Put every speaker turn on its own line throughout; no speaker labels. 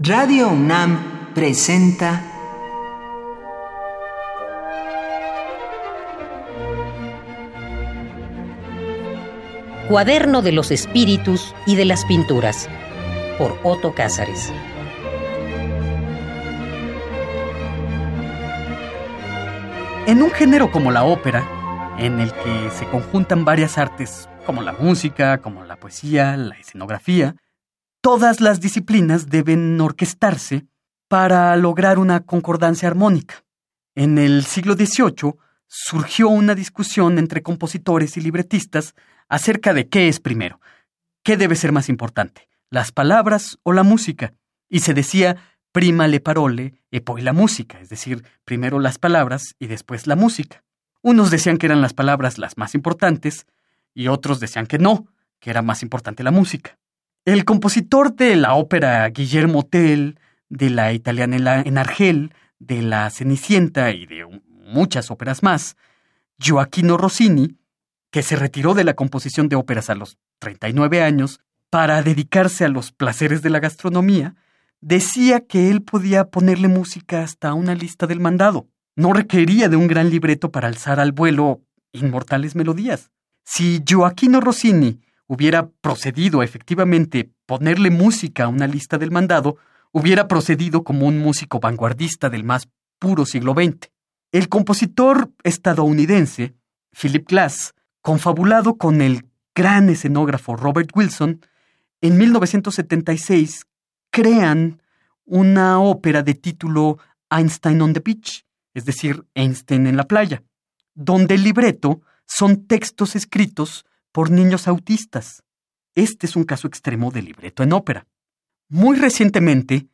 Radio UNAM presenta
Cuaderno de los Espíritus y de las Pinturas por Otto Cázares.
En un género como la ópera, en el que se conjuntan varias artes como la música, como la poesía, la escenografía, todas las disciplinas deben orquestarse para lograr una concordancia armónica. En el siglo XVIII surgió una discusión entre compositores y libretistas acerca de qué es primero, qué debe ser más importante, las palabras o la música, y se decía prima le parole e poi la música, es decir, primero las palabras y después la música. Unos decían que eran las palabras las más importantes y otros decían que no, que era más importante la música. El compositor de la ópera Guillermo Tell, de la italiana en Argel, de la Cenicienta y de muchas óperas más, Gioacchino Rossini, que se retiró de la composición de óperas a los 39 años para dedicarse a los placeres de la gastronomía, decía que él podía ponerle música hasta una lista del mandado. No requería de un gran libreto para alzar al vuelo inmortales melodías. Si Gioacchino Rossini hubiera procedido efectivamente ponerle música a una lista del mandado, hubiera procedido como un músico vanguardista del más puro siglo XX. El compositor estadounidense, Philip Glass, confabulado con el gran escenógrafo Robert Wilson, en 1976 crean una ópera de título Einstein on the Beach, es decir, Einstein en la playa, donde el libreto son textos escritos por niños autistas. Este es un caso extremo de libreto en ópera. Muy recientemente,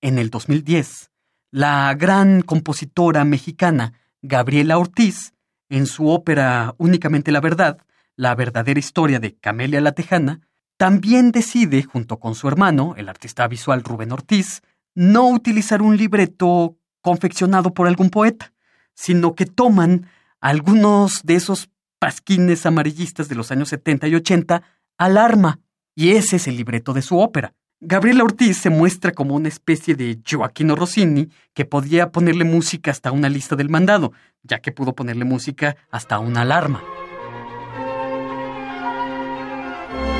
en el 2010, la gran compositora mexicana Gabriela Ortiz, en su ópera Únicamente la Verdad, la verdadera historia de Camelia la Tejana, también decide, junto con su hermano, el artista visual Rubén Ortiz, no utilizar un libreto confeccionado por algún poeta, sino que toman algunos de esos pasquines amarillistas de los años 70 y 80 al arma, y ese es el libreto de su ópera. Gabriela Ortiz se muestra como una especie de Joaquino Rossini que podía ponerle música hasta una lista del mandado, ya que pudo ponerle música hasta una alarma.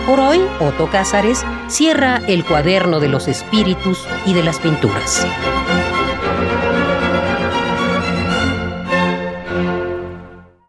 Por hoy, Otto Cázares cierra el cuaderno de los espíritus y de las pinturas.